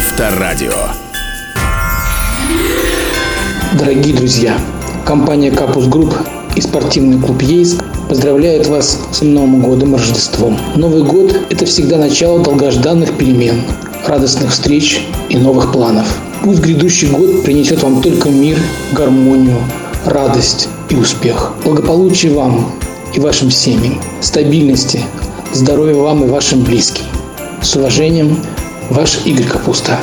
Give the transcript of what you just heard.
Авторадио. Дорогие друзья, компания Капус Групп и спортивный клуб Ейск поздравляют вас с Новым годом и Рождеством. Новый год – это всегда начало долгожданных перемен, радостных встреч и новых планов. Пусть грядущий год принесет вам только мир, гармонию, радость и успех. Благополучия вам и вашим семьям, стабильности, здоровья вам и вашим близким. С уважением, ваш Игорь Капуста.